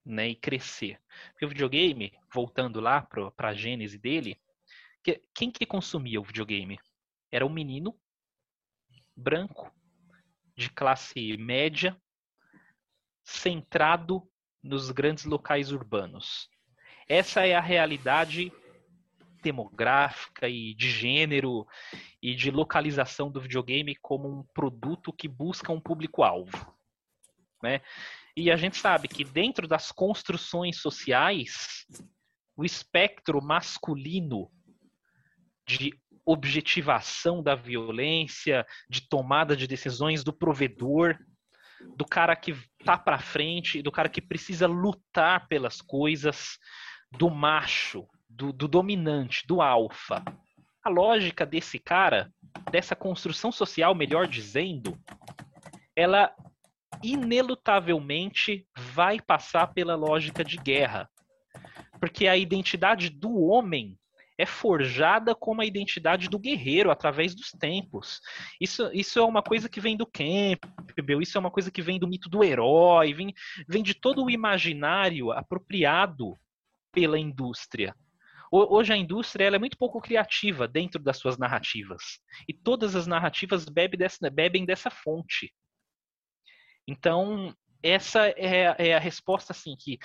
né, e crescer. Porque o videogame, voltando lá para a gênese dele, que, quem que consumia o videogame? Era um menino branco, de classe média, centrado nos grandes locais urbanos. Essa é a realidade demográfica e de gênero e de localização do videogame como um produto que busca um público-alvo. Né? E a gente sabe que dentro das construções sociais, o espectro masculino de objetivação da violência, de tomada de decisões do provedor, do cara que tá para frente, do cara que precisa lutar pelas coisas, do macho, do, do dominante, do alfa. A lógica desse cara, dessa construção social, melhor dizendo, ela inelutavelmente vai passar pela lógica de guerra. Porque a identidade do homem é forjada como a identidade do guerreiro através dos tempos. Isso, isso é uma coisa que vem do Campbell, isso é uma coisa que vem do mito do herói, vem, vem de todo o imaginário apropriado pela indústria. Hoje a indústria é muito pouco criativa dentro das suas narrativas. E todas as narrativas bebem dessa, bebem dessa fonte. Então, essa é, é a resposta assim que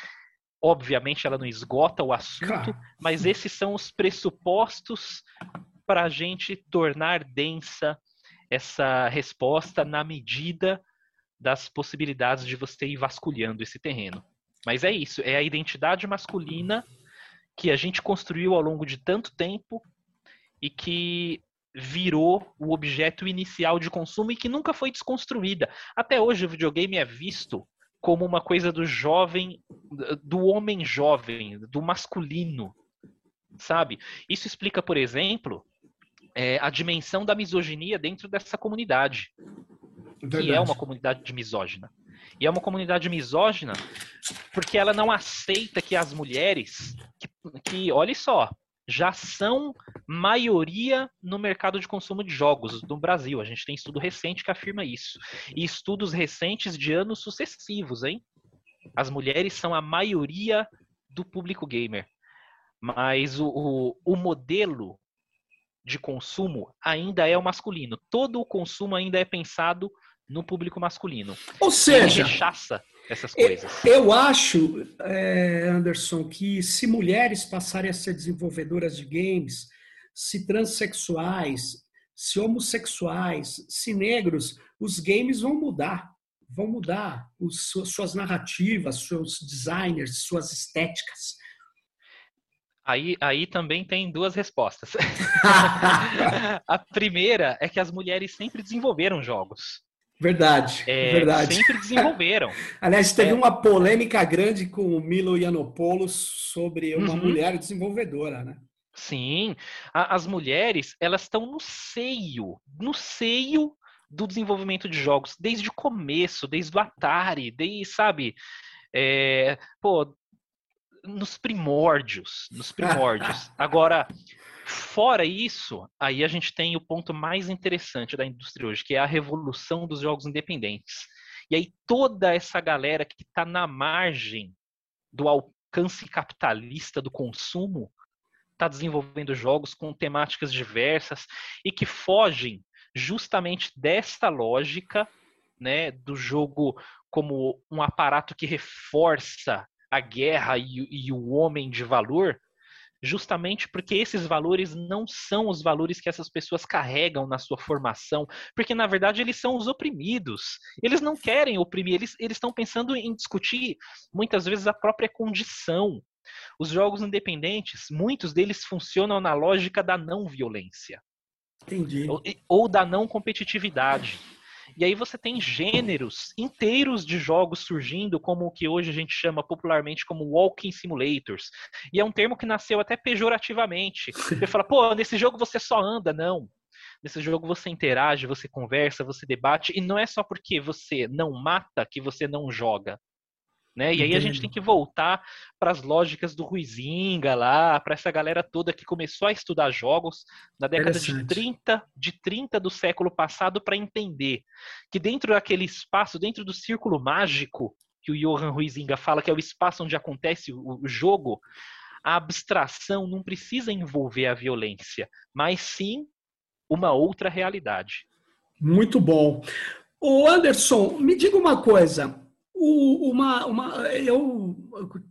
obviamente ela não esgota o assunto, mas esses são os pressupostos para a gente tornar densa essa resposta na medida das possibilidades de você ir vasculhando esse terreno. Mas é isso, é a identidade masculina que a gente construiu ao longo de tanto tempo e que virou o objeto inicial de consumo e que nunca foi desconstruída. Até hoje o videogame é visto como uma coisa do jovem, do homem jovem, do masculino, sabe? Isso explica, por exemplo, é, a dimensão da misoginia dentro dessa comunidade, Verdade. que é uma comunidade misógina. E é uma comunidade misógina porque ela não aceita que as mulheres, que, que olha só, já são maioria no mercado de consumo de jogos no Brasil. A gente tem estudo recente que afirma isso. E estudos recentes de anos sucessivos, hein? As mulheres são a maioria do público gamer. Mas o, o, o modelo de consumo ainda é o masculino. Todo o consumo ainda é pensado no público masculino. Ou seja, rechaça essas coisas. Eu acho, é, Anderson, que se mulheres passarem a ser desenvolvedoras de games, se transexuais, se homossexuais, se negros, os games vão mudar. Vão mudar os, suas narrativas, seus designers, suas estéticas. Aí, aí também tem duas respostas. a primeira é que as mulheres sempre desenvolveram jogos. Verdade, é, verdade. Sempre desenvolveram. Aliás, teve é. uma polêmica grande com o Milo Yiannopoulos sobre uma uhum. mulher desenvolvedora, né? Sim, a, as mulheres elas estão no seio, no seio do desenvolvimento de jogos desde o começo, desde o Atari, desde sabe, é, pô, nos primórdios, nos primórdios. Agora Fora isso, aí a gente tem o ponto mais interessante da indústria hoje, que é a revolução dos jogos independentes. E aí toda essa galera que está na margem do alcance capitalista do consumo está desenvolvendo jogos com temáticas diversas e que fogem justamente desta lógica né, do jogo como um aparato que reforça a guerra e, e o homem de valor justamente porque esses valores não são os valores que essas pessoas carregam na sua formação, porque na verdade eles são os oprimidos. Eles não querem oprimir, eles, estão pensando em discutir muitas vezes a própria condição. Os jogos independentes, muitos deles funcionam na lógica da não violência. Entendi. Ou, ou da não competitividade. E aí você tem gêneros inteiros de jogos surgindo, como o que hoje a gente chama popularmente como walking simulators. E é um termo que nasceu até pejorativamente. Você fala, pô, nesse jogo você só anda, não. Nesse jogo você interage, você conversa, você debate, e não é só porque você não mata que você não joga. Né? E aí a gente tem que voltar para as lógicas do Ruizinga lá, para essa galera toda que começou a estudar jogos na década de 30, de 30 do século passado para entender que dentro daquele espaço, dentro do círculo mágico que o Johan Ruizinga fala que é o espaço onde acontece o, o jogo, a abstração não precisa envolver a violência, mas sim uma outra realidade. Muito bom. O Anderson, me diga uma coisa. Uma, uma, eu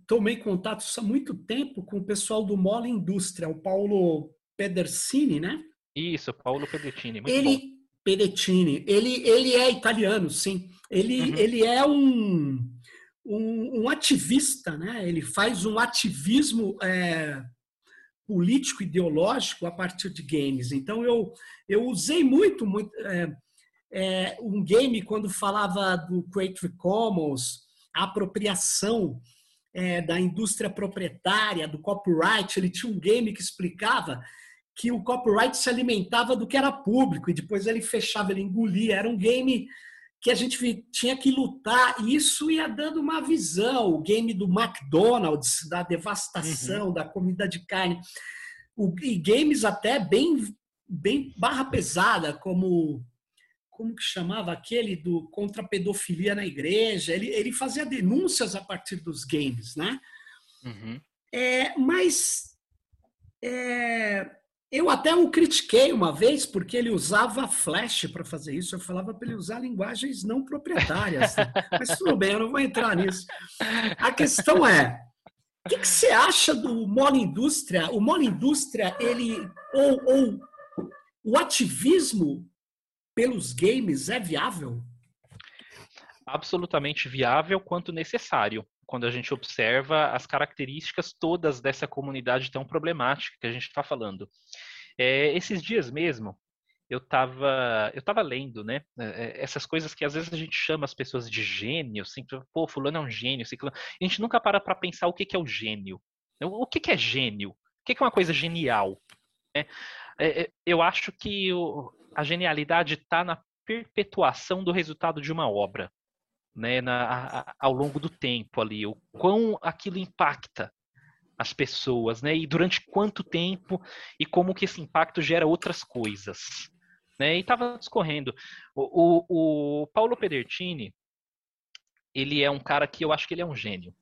tomei contato há muito tempo com o pessoal do Mola Indústria, o Paulo Pedersini, né? Isso, Paulo Pedersini. Muito ele, bom. Pedersini, ele, ele é italiano, sim. Ele, uhum. ele é um, um, um, ativista, né? Ele faz um ativismo é, político ideológico a partir de games. Então eu, eu usei muito, muito é, é, um game quando falava do Creative Commons, a apropriação é, da indústria proprietária, do copyright, ele tinha um game que explicava que o copyright se alimentava do que era público e depois ele fechava, ele engolia. Era um game que a gente tinha que lutar e isso ia dando uma visão. O game do McDonald's, da devastação, uhum. da comida de carne. o, e games até bem, bem barra pesada, como como que chamava aquele do contra a pedofilia na igreja. Ele, ele fazia denúncias a partir dos games, né? Uhum. É, mas é, eu até o critiquei uma vez porque ele usava Flash para fazer isso. Eu falava para ele usar linguagens não proprietárias. Né? Mas tudo bem, eu não vou entrar nisso. A questão é, o que, que, você acha do mono indústria? O mono indústria, ele ou, ou o ativismo pelos games é viável? Absolutamente viável quanto necessário, quando a gente observa as características todas dessa comunidade tão problemática que a gente está falando. É, esses dias mesmo, eu estava eu tava lendo, né? É, é, essas coisas que às vezes a gente chama as pessoas de gênio, assim, pô, fulano é um gênio, ciclano. a gente nunca para para pensar o que, que é o gênio. O que, que é gênio? O que, que é uma coisa genial? É, é, eu acho que o, a genialidade está na perpetuação do resultado de uma obra, né, na, a, ao longo do tempo ali, o quão aquilo impacta as pessoas, né, e durante quanto tempo e como que esse impacto gera outras coisas, né, e estava discorrendo. O, o, o Paulo Pedertini, ele é um cara que eu acho que ele é um gênio.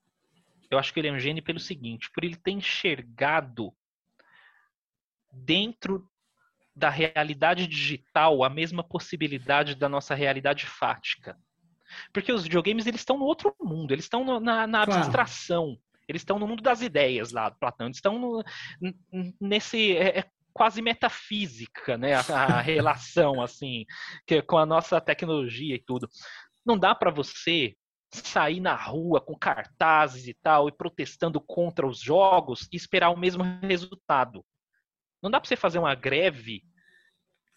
Eu acho que ele é um gênio pelo seguinte, por ele ter enxergado dentro da realidade digital a mesma possibilidade da nossa realidade fática. Porque os videogames eles estão no outro mundo, eles estão no, na, na claro. abstração, eles estão no mundo das ideias lá do Platão, eles estão no, nesse é, é quase metafísica, né, a, a relação assim que, com a nossa tecnologia e tudo. Não dá para você sair na rua com cartazes e tal e protestando contra os jogos e esperar o mesmo resultado. Não dá para você fazer uma greve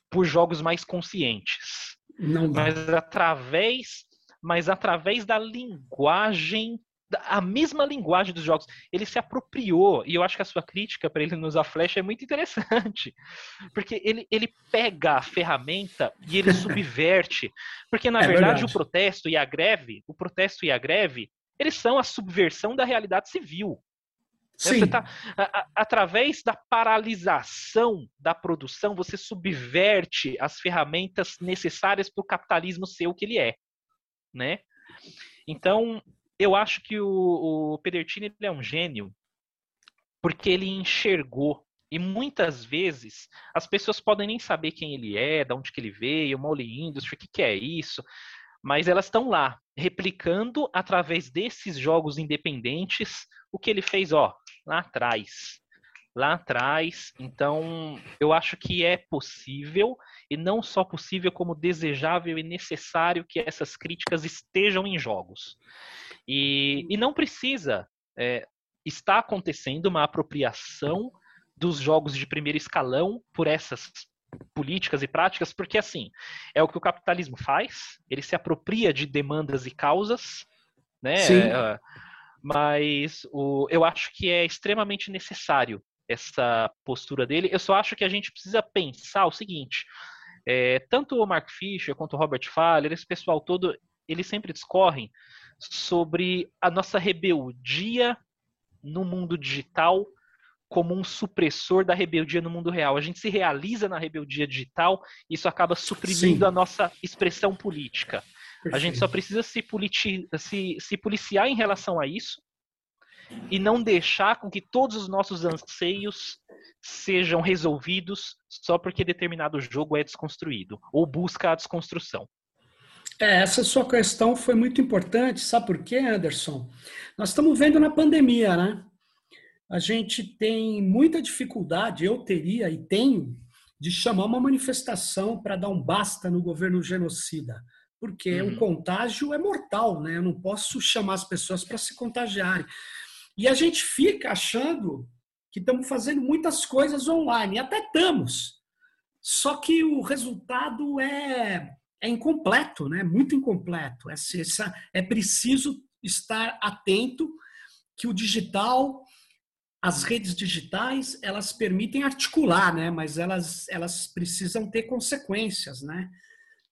por jogos mais conscientes. Não dá. Mas através, mas através da linguagem a mesma linguagem dos jogos. Ele se apropriou, e eu acho que a sua crítica para ele nos usar Flash é muito interessante. Porque ele, ele pega a ferramenta e ele subverte. Porque, na é verdade, verdade, o protesto e a greve, o protesto e a greve, eles são a subversão da realidade civil. Sim. Você tá, a, a, através da paralisação da produção, você subverte as ferramentas necessárias para o capitalismo ser o que ele é. Né? Então, eu acho que o, o Pedertini é um gênio porque ele enxergou e muitas vezes as pessoas podem nem saber quem ele é, de onde que ele veio, Molly Industry, o que, que é isso, mas elas estão lá, replicando através desses jogos independentes o que ele fez, ó, lá atrás. Lá atrás. Então, eu acho que é possível, e não só possível, como desejável e necessário que essas críticas estejam em jogos. E, e não precisa. É, está acontecendo uma apropriação dos jogos de primeiro escalão por essas políticas e práticas, porque assim, é o que o capitalismo faz, ele se apropria de demandas e causas, né? Sim. Mas o, eu acho que é extremamente necessário essa postura dele. Eu só acho que a gente precisa pensar o seguinte: é, tanto o Mark Fisher quanto o Robert Fowler, esse pessoal todo, eles sempre discorrem sobre a nossa rebeldia no mundo digital como um supressor da rebeldia no mundo real. A gente se realiza na rebeldia digital, e isso acaba suprimindo Sim. a nossa expressão política. A gente só precisa se, politi se, se policiar em relação a isso e não deixar com que todos os nossos anseios sejam resolvidos só porque determinado jogo é desconstruído ou busca a desconstrução. É, essa sua questão foi muito importante, sabe por quê, Anderson? Nós estamos vendo na pandemia, né? A gente tem muita dificuldade, eu teria e tenho, de chamar uma manifestação para dar um basta no governo genocida porque uhum. o contágio é mortal, né? Eu não posso chamar as pessoas para se contagiarem. E a gente fica achando que estamos fazendo muitas coisas online, e até estamos. Só que o resultado é, é incompleto, né? Muito incompleto. Essa, é preciso estar atento que o digital, as redes digitais, elas permitem articular, né? Mas elas, elas precisam ter consequências, né?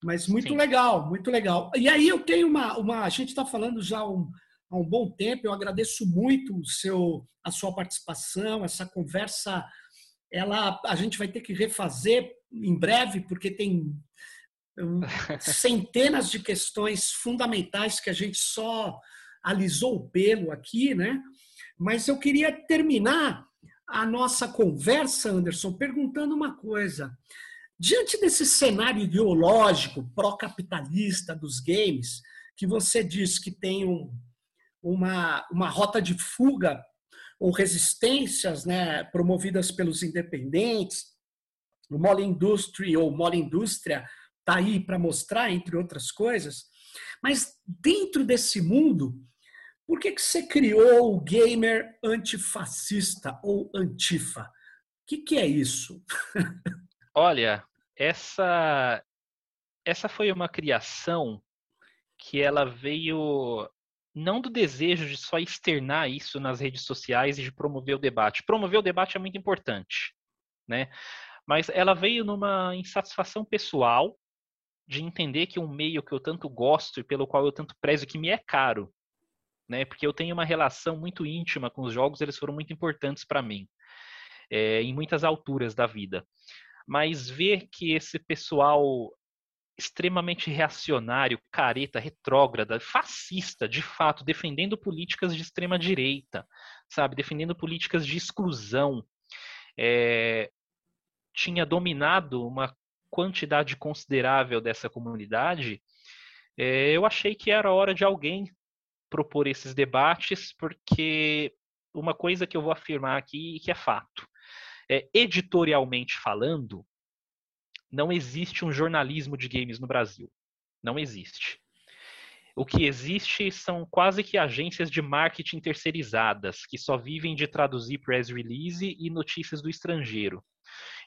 Mas muito Sim. legal, muito legal. E aí eu tenho uma. uma a gente está falando já um, há um bom tempo, eu agradeço muito o seu, a sua participação, essa conversa ela a gente vai ter que refazer em breve, porque tem centenas de questões fundamentais que a gente só alisou o pelo aqui, né? Mas eu queria terminar a nossa conversa, Anderson, perguntando uma coisa. Diante desse cenário ideológico pró-capitalista dos games, que você diz que tem um, uma, uma rota de fuga ou resistências né, promovidas pelos independentes, o Mole Industry ou Mole Indústria está aí para mostrar, entre outras coisas. Mas dentro desse mundo, por que, que você criou o gamer antifascista ou antifa? O que, que é isso? Olha, essa essa foi uma criação que ela veio não do desejo de só externar isso nas redes sociais e de promover o debate. Promover o debate é muito importante, né? Mas ela veio numa insatisfação pessoal de entender que um meio que eu tanto gosto e pelo qual eu tanto prezo que me é caro, né? Porque eu tenho uma relação muito íntima com os jogos, eles foram muito importantes para mim, é, em muitas alturas da vida mas ver que esse pessoal extremamente reacionário, careta, retrógrada, fascista, de fato, defendendo políticas de extrema direita, sabe, defendendo políticas de exclusão, é, tinha dominado uma quantidade considerável dessa comunidade, é, eu achei que era hora de alguém propor esses debates, porque uma coisa que eu vou afirmar aqui que é fato é, editorialmente falando, não existe um jornalismo de games no Brasil. Não existe. O que existe são quase que agências de marketing terceirizadas, que só vivem de traduzir press release e notícias do estrangeiro.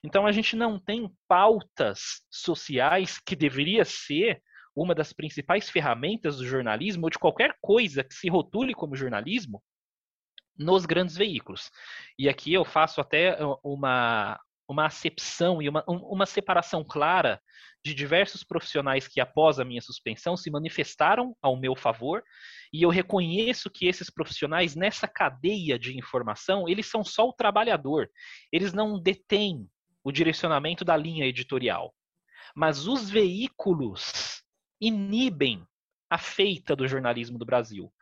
Então a gente não tem pautas sociais que deveria ser uma das principais ferramentas do jornalismo ou de qualquer coisa que se rotule como jornalismo nos grandes veículos. E aqui eu faço até uma, uma acepção e uma, uma separação clara de diversos profissionais que, após a minha suspensão, se manifestaram ao meu favor, e eu reconheço que esses profissionais, nessa cadeia de informação, eles são só o trabalhador, eles não detêm o direcionamento da linha editorial. Mas os veículos inibem a feita do jornalismo do Brasil.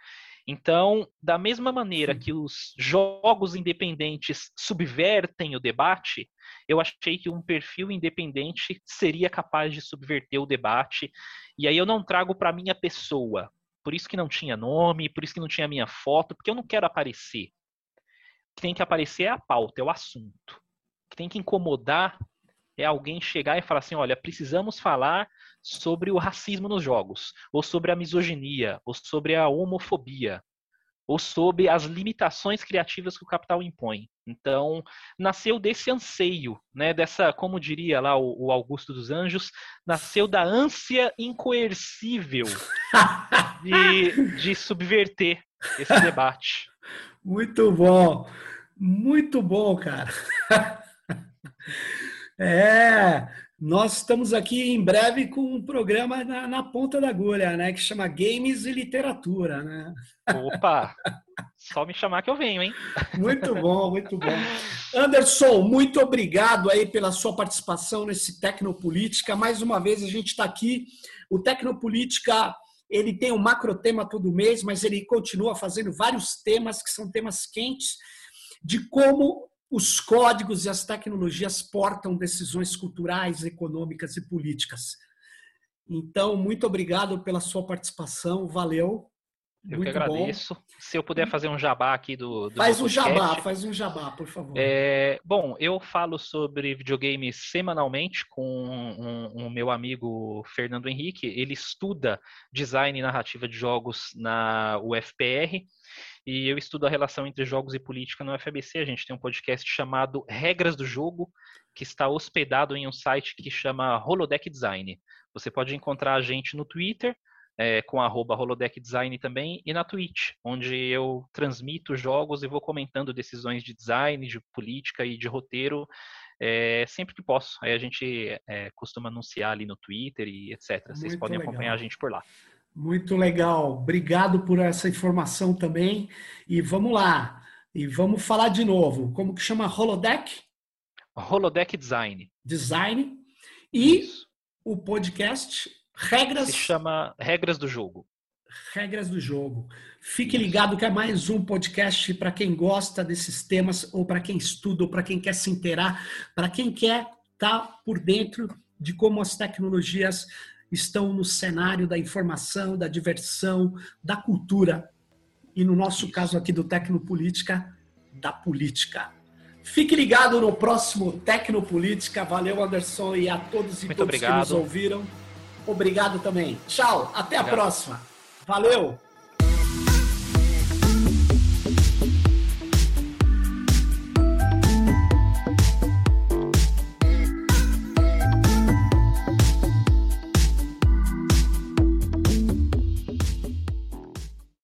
Então, da mesma maneira que os jogos independentes subvertem o debate, eu achei que um perfil independente seria capaz de subverter o debate. E aí eu não trago para minha pessoa. Por isso que não tinha nome, por isso que não tinha minha foto, porque eu não quero aparecer. O que tem que aparecer é a pauta, é o assunto. O que tem que incomodar é alguém chegar e falar assim: olha, precisamos falar sobre o racismo nos jogos, ou sobre a misoginia, ou sobre a homofobia, ou sobre as limitações criativas que o capital impõe. Então, nasceu desse anseio, né, dessa, como diria lá o, o Augusto dos Anjos, nasceu da ânsia incoercível de, de subverter esse debate. Muito bom, muito bom, cara. É, nós estamos aqui em breve com um programa na, na, ponta da agulha, né? Que chama Games e Literatura, né? Opa! Só me chamar que eu venho, hein? Muito bom, muito bom. Anderson, muito obrigado aí pela sua participação nesse Tecnopolítica. Mais uma vez a gente está aqui. O Tecnopolítica ele tem um macro tema todo mês, mas ele continua fazendo vários temas que são temas quentes de como os códigos e as tecnologias portam decisões culturais, econômicas e políticas. Então, muito obrigado pela sua participação, valeu. Eu muito que agradeço. Bom. Se eu puder fazer um jabá aqui do. do faz um jabá, faz um jabá, por favor. É, bom, eu falo sobre videogames semanalmente com o um, um meu amigo Fernando Henrique. Ele estuda design e narrativa de jogos na UFPR e eu estudo a relação entre jogos e política no FABC. A gente tem um podcast chamado Regras do Jogo, que está hospedado em um site que chama Holodeck Design. Você pode encontrar a gente no Twitter, é, com arroba Holodeck Design também, e na Twitch, onde eu transmito jogos e vou comentando decisões de design, de política e de roteiro é, sempre que posso. Aí a gente é, costuma anunciar ali no Twitter e etc. Vocês Muito podem legal. acompanhar a gente por lá. Muito legal. Obrigado por essa informação também. E vamos lá. E vamos falar de novo. Como que chama Holodeck? Holodeck Design. Design. E Isso. o podcast Regras. Se chama Regras do Jogo. Regras do Jogo. Fique ligado que é mais um podcast para quem gosta desses temas, ou para quem estuda, ou para quem quer se inteirar, para quem quer estar tá por dentro de como as tecnologias estão no cenário da informação, da diversão, da cultura. E no nosso caso aqui do Tecnopolítica, da política. Fique ligado no próximo Tecnopolítica. Valeu, Anderson, e a todos e Muito todos obrigado. que nos ouviram. Obrigado também. Tchau, até a próxima. Valeu!